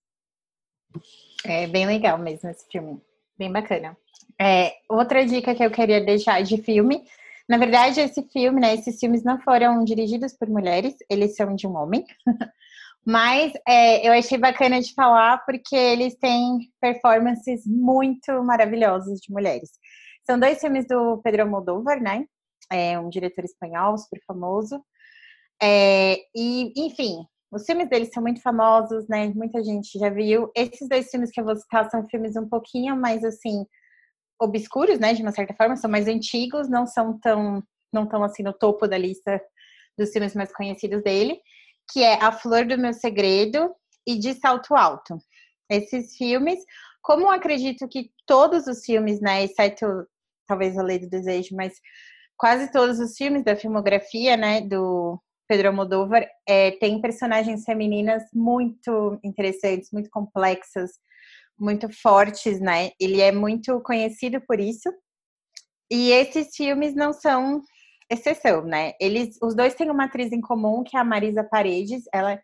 É bem legal mesmo esse filme. Bem bacana. É, outra dica que eu queria deixar de filme. Na verdade, esse filme, né? Esses filmes não foram dirigidos por mulheres, eles são de um homem. [laughs] Mas é, eu achei bacana de falar porque eles têm performances muito maravilhosas de mulheres. São dois filmes do Pedro Almodóvar, né? É um diretor espanhol super famoso. É, e, enfim, os filmes deles são muito famosos, né? Muita gente já viu. Esses dois filmes que eu vou citar são filmes um pouquinho mais assim obscuros, né? De uma certa forma, são mais antigos, não são tão, não tão assim no topo da lista dos filmes mais conhecidos dele que é A Flor do Meu Segredo e De Salto Alto. Esses filmes, como acredito que todos os filmes, né, exceto talvez A Lei do Desejo, mas quase todos os filmes da filmografia, né, do Pedro Almodóvar, é, tem personagens femininas muito interessantes, muito complexas, muito fortes, né? Ele é muito conhecido por isso. E esses filmes não são exceção, né? Eles, os dois têm uma atriz em comum, que é a Marisa Paredes. Ela é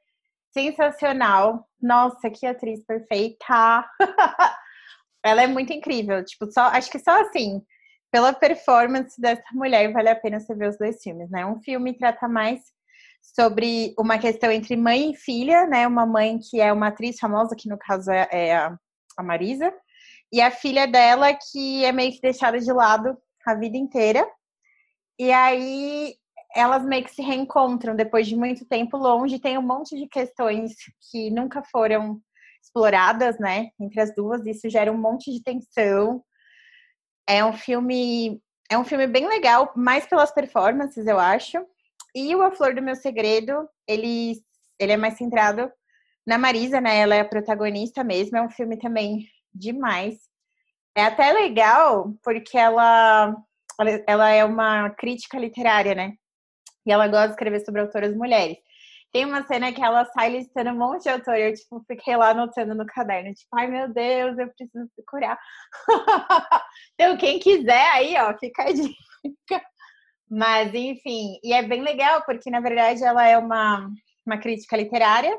sensacional. Nossa, que atriz perfeita! [laughs] ela é muito incrível. Tipo, só acho que só assim, pela performance dessa mulher, vale a pena você ver os dois filmes, né? Um filme trata mais sobre uma questão entre mãe e filha, né? Uma mãe que é uma atriz famosa, que no caso é, é a, Marisa, e a filha dela que é meio que deixada de lado a vida inteira. E aí elas meio que se reencontram depois de muito tempo longe. Tem um monte de questões que nunca foram exploradas, né, entre as duas. Isso gera um monte de tensão. É um filme, é um filme bem legal, mais pelas performances, eu acho. E o A Flor do Meu Segredo, ele, ele é mais centrado na Marisa, né? Ela é a protagonista mesmo. É um filme também demais. É até legal porque ela ela é uma crítica literária, né? E ela gosta de escrever sobre autoras mulheres. Tem uma cena que ela sai listando um monte de autor e eu, tipo, fiquei lá anotando no caderno, tipo, ai meu Deus, eu preciso procurar. [laughs] então, quem quiser aí, ó, fica a dica. Mas, enfim, e é bem legal, porque na verdade ela é uma, uma crítica literária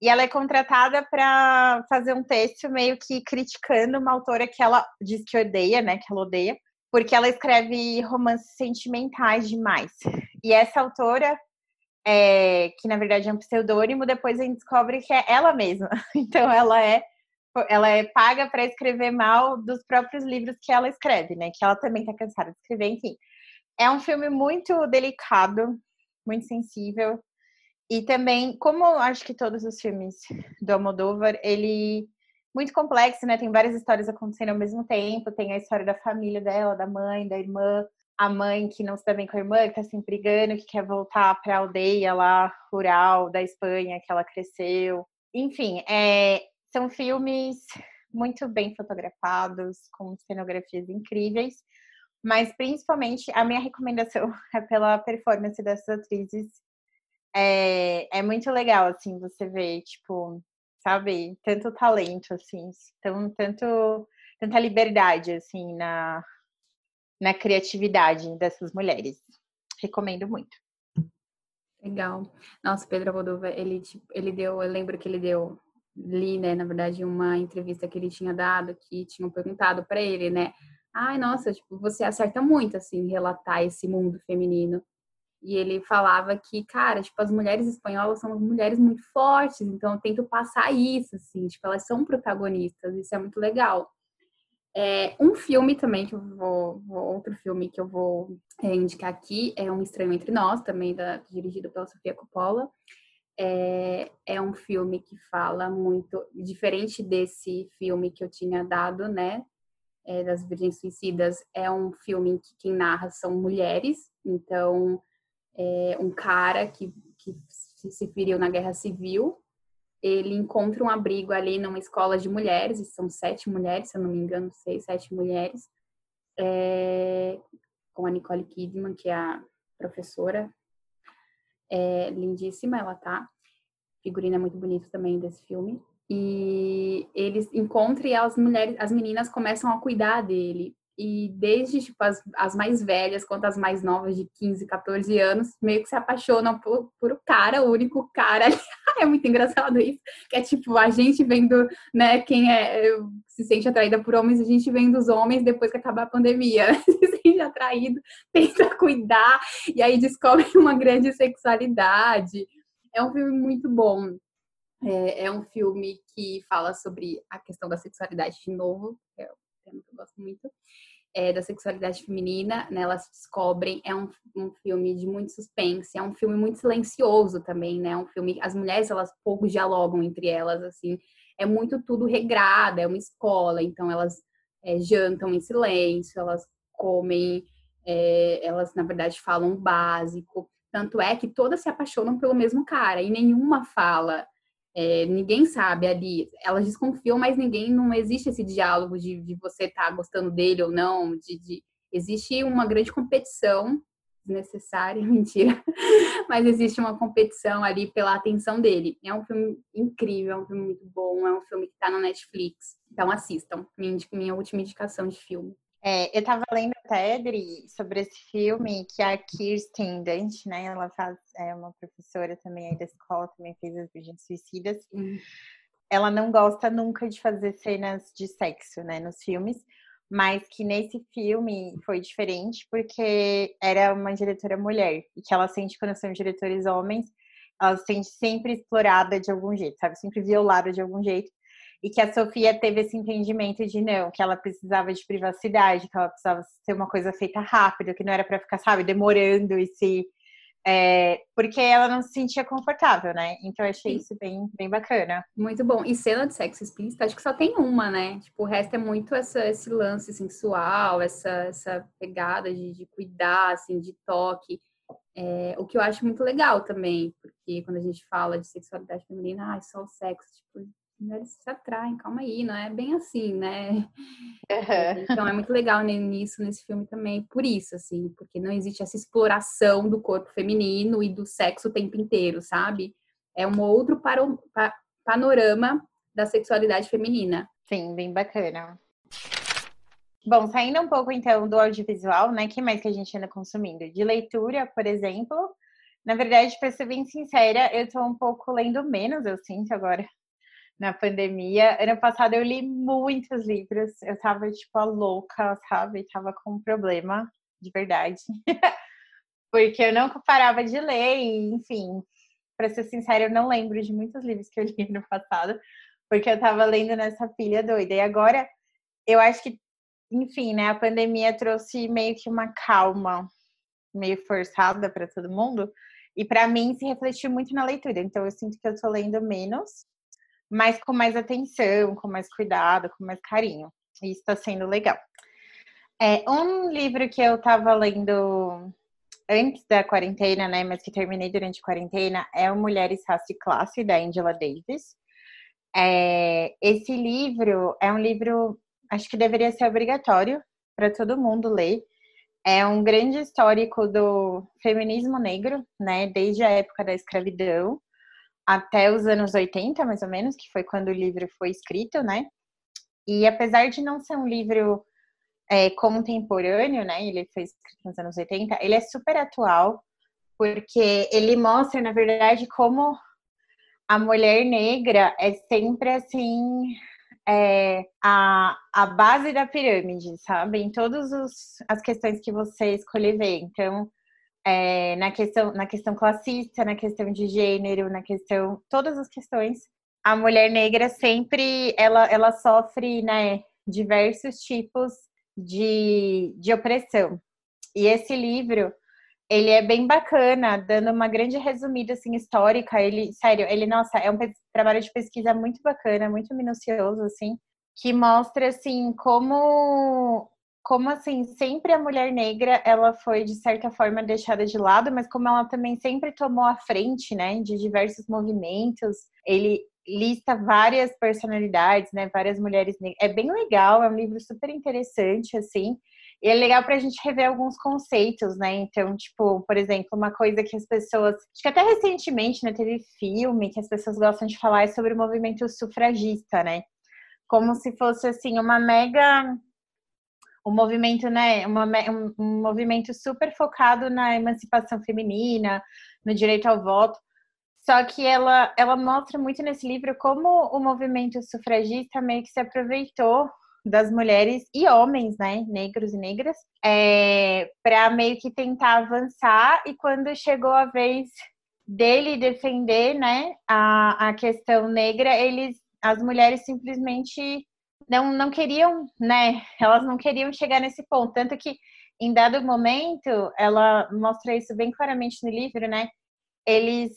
e ela é contratada para fazer um texto meio que criticando uma autora que ela diz que odeia, né? Que ela odeia porque ela escreve romances sentimentais demais. E essa autora, é, que na verdade é um pseudônimo, depois a gente descobre que é ela mesma. [laughs] Então ela é ela é paga para escrever mal dos próprios livros que ela escreve, né? Que ela também está cansada de escrever, enfim. É um filme muito delicado, muito sensível. E também, como acho que todos os filmes do Almodóvar, ele muito complexo, né? Tem várias histórias acontecendo ao mesmo tempo. Tem a história da família dela, da mãe, da irmã, a mãe que não se dá bem com a irmã, que tá sempre brigando, que quer voltar para a aldeia lá rural da Espanha que ela cresceu. Enfim, é, são filmes muito bem fotografados, com cenografias incríveis, mas principalmente a minha recomendação [laughs] é pela performance dessas atrizes é, é muito legal, assim, você ver, tipo, sabe, tanto talento, assim, tão, tanto, tanta liberdade, assim, na, na criatividade dessas mulheres. Recomendo muito. Legal. Nossa, Pedro Almodóvar, ele, tipo, ele deu, eu lembro que ele deu, li, né, na verdade, uma entrevista que ele tinha dado, que tinham perguntado para ele, né, ai, nossa, tipo, você acerta muito, assim, relatar esse mundo feminino. E ele falava que, cara, tipo, as mulheres espanholas são mulheres muito fortes, então eu tento passar isso, assim, tipo, elas são protagonistas, isso é muito legal. É, um filme também que eu vou, outro filme que eu vou é, indicar aqui é Um Estranho Entre Nós, também da, dirigido pela Sofia Coppola. É, é um filme que fala muito, diferente desse filme que eu tinha dado, né, é, das Virgens Suicidas, é um filme que quem narra são mulheres, então é, um cara que, que se feriu na guerra civil. Ele encontra um abrigo ali numa escola de mulheres, e são sete mulheres, se eu não me engano, seis, sete mulheres, é, com a Nicole Kidman, que é a professora. É, lindíssima ela tá. Figurina muito bonita também desse filme. E eles encontram e as mulheres, as meninas começam a cuidar dele. E desde tipo, as, as mais velhas quanto as mais novas, de 15, 14 anos, meio que se apaixonam por, por o cara, o único cara [laughs] é muito engraçado isso. Que é tipo, a gente vendo, né, quem é, se sente atraída por homens, a gente vendo os homens depois que acabar a pandemia. [laughs] se sente atraído, tenta cuidar, e aí descobre [laughs] uma grande sexualidade. É um filme muito bom. É, é um filme que fala sobre a questão da sexualidade de novo, que é um tema que eu gosto muito é, da sexualidade feminina, né, elas descobrem. É um, um, filme de muito suspense, é um filme muito silencioso também, né? É um filme, as mulheres elas pouco dialogam entre elas, assim. É muito tudo regrado, é uma escola, então elas é, jantam em silêncio, elas comem, é, elas na verdade falam básico. Tanto é que todas se apaixonam pelo mesmo cara e nenhuma fala é, ninguém sabe ali, elas desconfiam, mas ninguém, não existe esse diálogo de, de você estar tá gostando dele ou não, de, de, existe uma grande competição desnecessária, [laughs] mentira, mas existe uma competição ali pela atenção dele. É um filme incrível, é um filme muito bom, é um filme que está na Netflix, então assistam, minha, minha última indicação de filme. É, eu estava lendo Adri, sobre esse filme que a Kirsten Dunst, né? Ela faz, é uma professora também aí da escola, também fez as Virgens Suicidas. Uhum. Ela não gosta nunca de fazer cenas de sexo, né, nos filmes, mas que nesse filme foi diferente porque era uma diretora mulher e que ela sente quando são diretores homens, ela se sente sempre explorada de algum jeito, sabe? Sempre violada de algum jeito e que a Sofia teve esse entendimento de não, que ela precisava de privacidade, que ela precisava ser uma coisa feita rápido, que não era para ficar, sabe, demorando e se. É, porque ela não se sentia confortável, né? Então eu achei Sim. isso bem, bem bacana. Muito bom. E cena de sexo explícito, acho que só tem uma, né? Tipo, o resto é muito essa, esse lance sensual, essa, essa pegada de, de cuidar, assim, de toque. É, o que eu acho muito legal também, porque quando a gente fala de sexualidade feminina, ah, é só o sexo, tipo, mulheres se atraem, calma aí, não é bem assim, né? [laughs] Uhum. Então é muito legal nisso, nesse filme também, por isso, assim, porque não existe essa exploração do corpo feminino e do sexo o tempo inteiro, sabe? É um outro panorama da sexualidade feminina. Sim, bem bacana. Bom, saindo um pouco então do audiovisual, né? que mais que a gente anda consumindo? De leitura, por exemplo. Na verdade, para ser bem sincera, eu estou um pouco lendo menos, eu sinto agora, na pandemia. Ano passado eu li muitos livros, eu tava tipo a louca, sabe? Tava com um problema, de verdade. [laughs] Porque eu não parava de ler, e, enfim, para ser sincera, eu não lembro de muitos livros que eu li [laughs] no passado, porque eu tava lendo nessa pilha doida. E agora, eu acho que, enfim, né, a pandemia trouxe meio que uma calma meio forçada para todo mundo. E para mim se refletiu muito na leitura. Então eu sinto que eu estou lendo menos, mas com mais atenção, com mais cuidado, com mais carinho. E está sendo legal. É, um livro que eu estava lendo antes da quarentena, né, mas que terminei durante a quarentena, é o Mulheres, Raça e Classe, da Angela Davis. É, esse livro é um livro, acho que deveria ser obrigatório para todo mundo ler. É um grande histórico do feminismo negro, né, desde a época da escravidão até os anos 80, mais ou menos, que foi quando o livro foi escrito, né? E apesar de não ser um livro é, contemporâneo, né? Ele foi escrito nos anos 80, ele é super atual, porque ele mostra, na verdade, como a mulher negra é sempre assim é, a, a base da pirâmide, sabe? Em todas as questões que você escolher ver. Então, é, na, questão, na questão classista, na questão de gênero, na questão. todas as questões, a mulher negra sempre ela, ela sofre né, diversos tipos de, de opressão. E esse livro, ele é bem bacana, dando uma grande resumida assim histórica. Ele, sério, ele nossa, é um trabalho de pesquisa muito bacana, muito minucioso assim, que mostra assim como como assim, sempre a mulher negra, ela foi de certa forma deixada de lado, mas como ela também sempre tomou a frente, né, de diversos movimentos, ele lista várias personalidades, né, várias mulheres negras. É bem legal, é um livro super interessante, assim. E é legal para a gente rever alguns conceitos, né? Então, tipo, por exemplo, uma coisa que as pessoas. Acho que até recentemente, né, teve filme que as pessoas gostam de falar é sobre o movimento sufragista, né? Como se fosse, assim, uma mega. Um movimento, né? Uma, um, um movimento super focado na emancipação feminina, no direito ao voto. Só que ela, ela mostra muito nesse livro como o movimento sufragista meio que se aproveitou das mulheres e homens, né, negros e negras, é, para meio que tentar avançar. E quando chegou a vez dele defender, né, a, a questão negra, eles, as mulheres simplesmente não, não queriam, né, elas não queriam chegar nesse ponto, tanto que em dado momento, ela mostra isso bem claramente no livro, né? Eles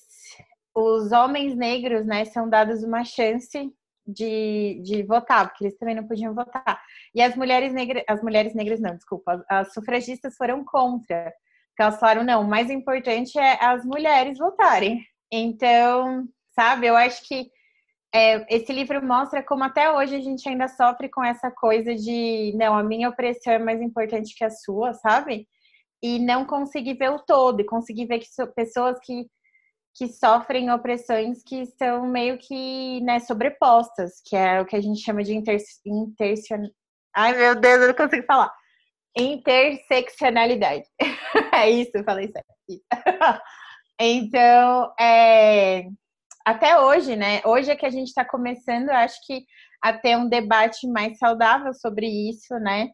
os homens negros, né, são dados uma chance de, de votar, porque eles também não podiam votar. E as mulheres negras, as mulheres negras não, desculpa, as, as sufragistas foram contra. Porque elas falaram, não, o mais importante é as mulheres votarem. Então, sabe, eu acho que é, esse livro mostra como até hoje a gente ainda sofre com essa coisa de, não, a minha opressão é mais importante que a sua, sabe? E não conseguir ver o todo, e conseguir ver que pessoas que que sofrem opressões que são meio que né, sobrepostas, que é o que a gente chama de inter. Ai, meu Deus, eu não consigo falar. Interseccionalidade. [laughs] é isso, eu falei certo. [laughs] então, é... até hoje, né? Hoje é que a gente está começando, acho que, a ter um debate mais saudável sobre isso, né?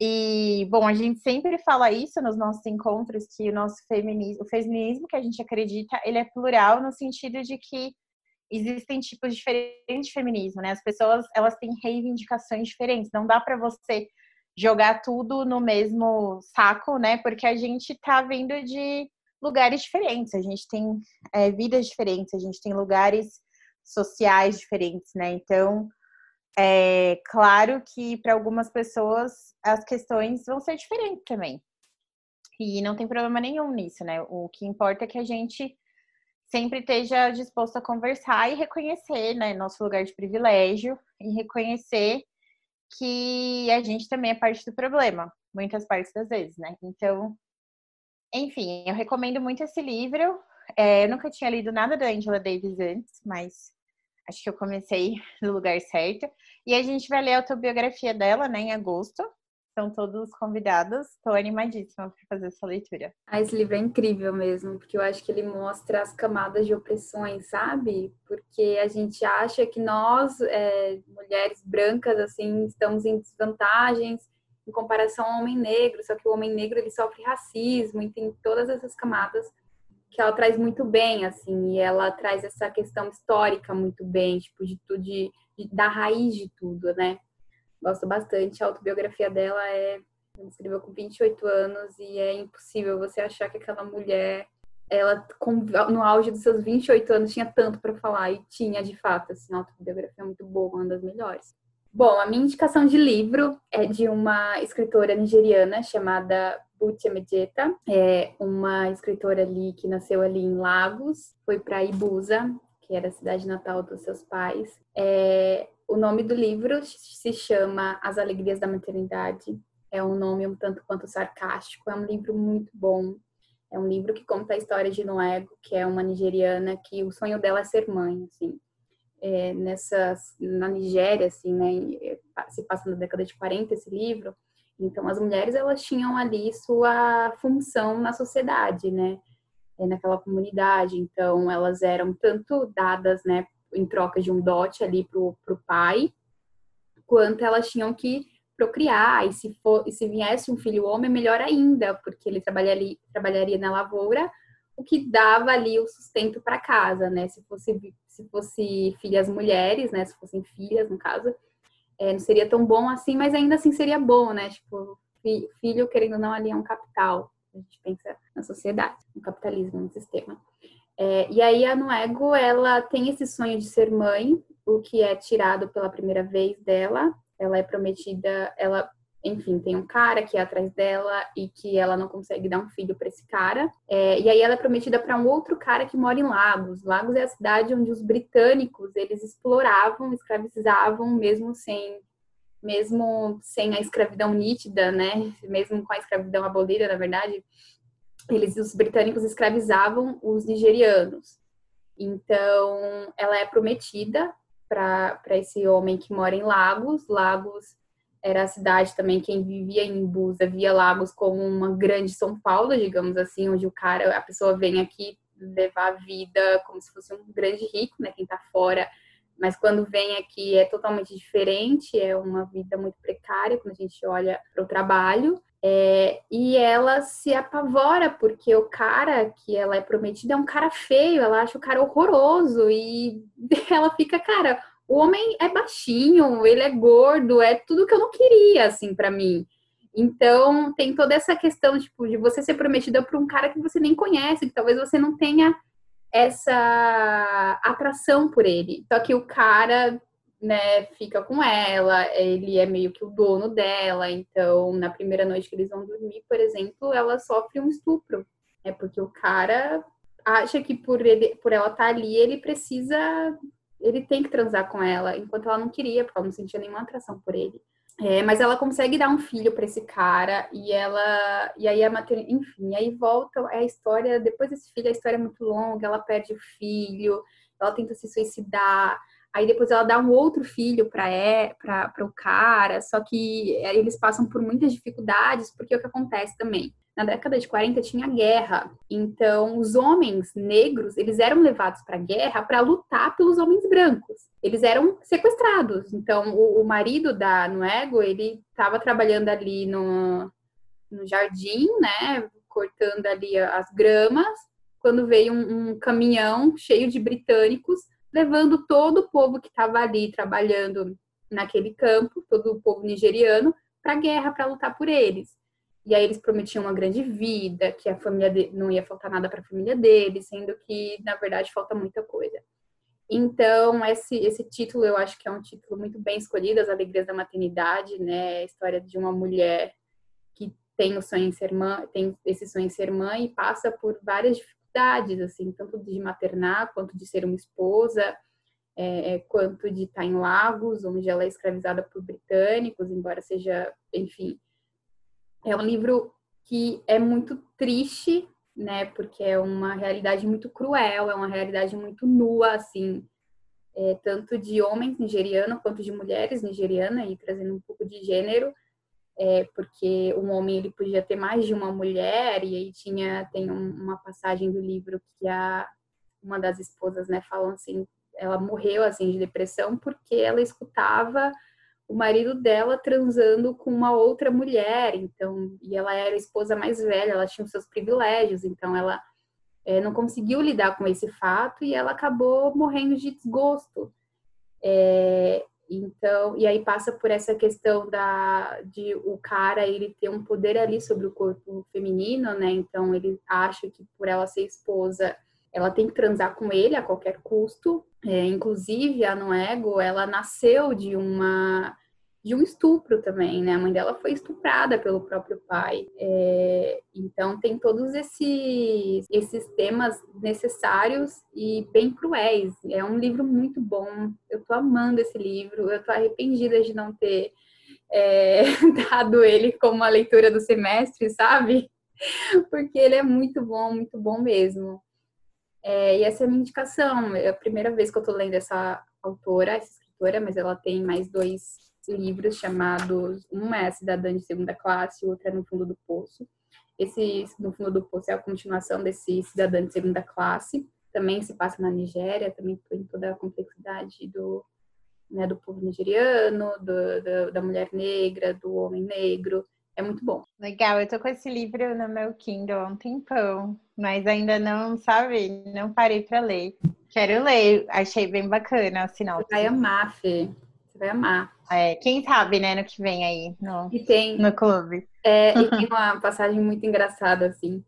E, bom, a gente sempre fala isso nos nossos encontros, que o nosso feminismo, o feminismo que a gente acredita, ele é plural no sentido de que existem tipos diferentes de feminismo, né? As pessoas, elas têm reivindicações diferentes. Não dá para você jogar tudo no mesmo saco, né? Porque a gente tá vindo de lugares diferentes, a gente tem é, vidas diferentes, a gente tem lugares sociais diferentes, né? Então, é claro que para algumas pessoas as questões vão ser diferentes também. E não tem problema nenhum nisso, né? O que importa é que a gente sempre esteja disposto a conversar e reconhecer, né, nosso lugar de privilégio e reconhecer que a gente também é parte do problema, muitas partes das vezes, né? Então, enfim, eu recomendo muito esse livro. É, eu nunca tinha lido nada da Angela Davis antes, mas acho que eu comecei [laughs] no lugar certo. E a gente vai ler a autobiografia dela, né, em agosto. Estão todos convidados. Estou animadíssima para fazer essa leitura. Ah, esse livro é incrível mesmo, porque eu acho que ele mostra as camadas de opressões, sabe? Porque a gente acha que nós, é, mulheres brancas, assim, estamos em desvantagens em comparação ao homem negro, só que o homem negro ele sofre racismo e tem todas essas camadas que ela traz muito bem, assim, e ela traz essa questão histórica muito bem, tipo, de tudo, de, de, da raiz de tudo, né? Gosto bastante. A autobiografia dela é. Ela escreveu com 28 anos e é impossível você achar que aquela mulher ela, no auge dos seus 28 anos, tinha tanto para falar e tinha, de fato, assim, a autobiografia muito boa, uma das melhores. Bom, a minha indicação de livro é de uma escritora nigeriana chamada Butia Medjeta, é uma escritora ali que nasceu ali em Lagos, foi para Ibuza, que era a cidade natal dos seus pais. É, o nome do livro se chama As Alegrias da Maternidade. É um nome um tanto quanto sarcástico. É um livro muito bom. É um livro que conta a história de Noego, que é uma nigeriana que o sonho dela é ser mãe, assim. É, nessa, na Nigéria, assim, né, se passa na década de 40 esse livro, então as mulheres elas tinham ali sua função na sociedade, né, é, naquela comunidade, então elas eram tanto dadas, né, em troca de um dote ali pro, pro pai, quanto elas tinham que procriar, e se, for, e se viesse um filho homem, melhor ainda, porque ele trabalharia, trabalharia na lavoura, o que dava ali o sustento para casa, né? Se fosse, se fosse filhas mulheres, né? Se fossem filhas, no caso, é, não seria tão bom assim, mas ainda assim seria bom, né? Tipo, filho, querendo ou não, ali é um capital. A gente pensa na sociedade, no capitalismo, no sistema. É, e aí a Noego, ela tem esse sonho de ser mãe, o que é tirado pela primeira vez dela, ela é prometida, ela, enfim, tem um cara que é atrás dela e que ela não consegue dar um filho para esse cara. É, e aí ela é prometida para um outro cara que mora em Lagos. Lagos é a cidade onde os britânicos eles exploravam, escravizavam, mesmo sem mesmo sem a escravidão nítida, né? Mesmo com a escravidão abolida, na verdade, eles os britânicos escravizavam os nigerianos. Então, ela é prometida para esse homem que mora em Lagos. Lagos era a cidade também, quem vivia em Busa via Lagos como uma grande São Paulo, digamos assim, onde o cara, a pessoa vem aqui levar a vida como se fosse um grande rico, né? Quem tá fora. Mas quando vem aqui é totalmente diferente, é uma vida muito precária quando a gente olha para o trabalho. É, e ela se apavora porque o cara que ela é prometida é um cara feio, ela acha o cara horroroso e [laughs] ela fica, cara, o homem é baixinho, ele é gordo, é tudo que eu não queria, assim, para mim. Então, tem toda essa questão, tipo, de você ser prometida por um cara que você nem conhece, que talvez você não tenha essa atração por ele. Só que o cara né, fica com ela, ele é meio que o dono dela, então na primeira noite que eles vão dormir, por exemplo, ela sofre um estupro, é porque o cara acha que por ele, por ela estar tá ali, ele precisa, ele tem que transar com ela, enquanto ela não queria, porque ela não sentia nenhuma atração por ele. É, mas ela consegue dar um filho para esse cara e ela e aí a maternidade, enfim, aí volta é a história, depois desse filho a história é muito longa, ela perde o filho, ela tenta se suicidar, Aí depois ela dá um outro filho para é, para o cara, só que é, eles passam por muitas dificuldades, porque é o que acontece também. Na década de 40 tinha guerra, então os homens negros eles eram levados para a guerra para lutar pelos homens brancos. Eles eram sequestrados. Então o, o marido da Nuego ele estava trabalhando ali no, no jardim, né, cortando ali as gramas, quando veio um, um caminhão cheio de britânicos levando todo o povo que estava ali trabalhando naquele campo, todo o povo nigeriano, para a guerra, para lutar por eles. E aí eles prometiam uma grande vida, que a família de... não ia faltar nada para a família deles, sendo que na verdade falta muita coisa. Então, esse, esse título eu acho que é um título muito bem escolhido, As Alegrias da Maternidade, né? A história de uma mulher que tem o sonho em ser mãe, tem esse sonho em ser mãe e passa por várias dificuldades, assim, tanto de maternar, quanto de ser uma esposa, é, é, quanto de estar em Lagos, onde ela é escravizada por britânicos, embora seja, enfim. É um livro que é muito triste, né, porque é uma realidade muito cruel, é uma realidade muito nua, assim, é, tanto de homens nigerianos quanto de mulheres nigerianas, e trazendo um pouco de gênero, é, porque um homem ele podia ter mais de uma mulher e aí tinha tem uma passagem do livro que a uma das esposas né falam assim ela morreu assim de depressão porque ela escutava o marido dela transando com uma outra mulher então e ela era a esposa mais velha ela tinha os seus privilégios então ela é, não conseguiu lidar com esse fato e ela acabou morrendo de desgosto é, então e aí passa por essa questão da de o cara ele ter um poder ali sobre o corpo feminino, né? Então ele acha que por ela ser esposa, ela tem que transar com ele a qualquer custo. É, inclusive a Noego, ela nasceu de uma de um estupro também, né? A mãe dela foi estuprada pelo próprio pai. É, então tem todos esses, esses temas necessários e bem cruéis. É um livro muito bom. Eu tô amando esse livro. Eu tô arrependida de não ter é, [laughs] dado ele como a leitura do semestre, sabe? Porque ele é muito bom, muito bom mesmo. É, e essa é a minha indicação. É a primeira vez que eu tô lendo essa autora, essa escritora, mas ela tem mais dois livros chamados, um é Cidadã de Segunda Classe, o outro é No Fundo do Poço. Esse No Fundo do Poço é a continuação desse Cidadã de Segunda Classe, também se passa na Nigéria, também tem toda a complexidade do, né, do povo nigeriano, do, do, da mulher negra, do homem negro. É muito bom. Legal, eu tô com esse livro no meu Kindle há um tempão, mas ainda não, sabe, não parei para ler. Quero ler, achei bem bacana a sinopse. Você vai amar, Fê. Você vai amar. É, quem sabe, né, no que vem aí no, e tem, no clube. É, e [laughs] tem uma passagem muito engraçada, assim,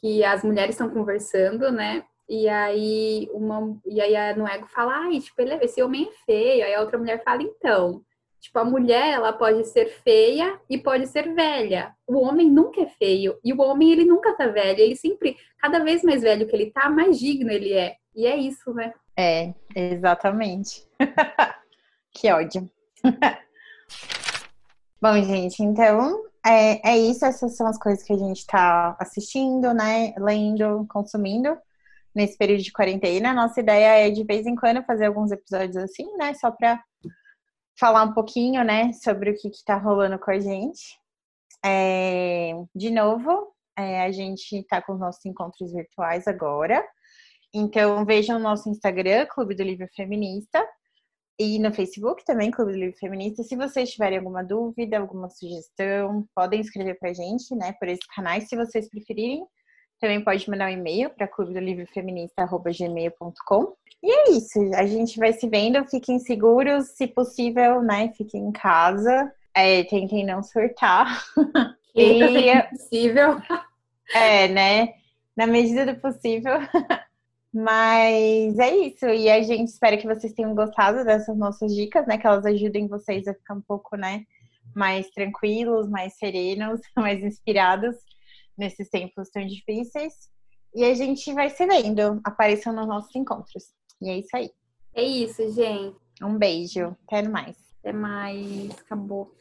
que as mulheres estão conversando, né? E aí uma e aí a Noego fala, ai, tipo, ele, é, esse homem é feio. Aí a outra mulher fala, então, tipo, a mulher ela pode ser feia e pode ser velha. O homem nunca é feio e o homem ele nunca tá velho. Ele sempre, cada vez mais velho que ele tá, mais digno ele é. E é isso, né? É, exatamente. [laughs] Que ódio. [laughs] Bom, gente, então é, é isso. Essas são as coisas que a gente está assistindo, né? Lendo, consumindo nesse período de quarentena. Nossa ideia é de vez em quando fazer alguns episódios assim, né? Só para falar um pouquinho, né, sobre o que está rolando com a gente. É, de novo, é, a gente está com os nossos encontros virtuais agora. Então vejam o nosso Instagram, Clube do Livro Feminista. E no Facebook também, Clube do Livro Feminista. Se vocês tiverem alguma dúvida, alguma sugestão, podem escrever pra gente, né, por esses canais, se vocês preferirem. Também pode mandar um e-mail para clube do livro feminista@gmail.com. E é isso, a gente vai se vendo, fiquem seguros, se possível, né, fiquem em casa, é, tentem não surtar. [laughs] e é possível. [laughs] É, né? Na medida do possível. [laughs] Mas é isso. E a gente espera que vocês tenham gostado dessas nossas dicas, né? Que elas ajudem vocês a ficar um pouco, né? Mais tranquilos, mais serenos, mais inspirados nesses tempos tão difíceis. E a gente vai se vendo. Apareçam nos nossos encontros. E é isso aí. É isso, gente. Um beijo. Até mais. Até mais. Acabou.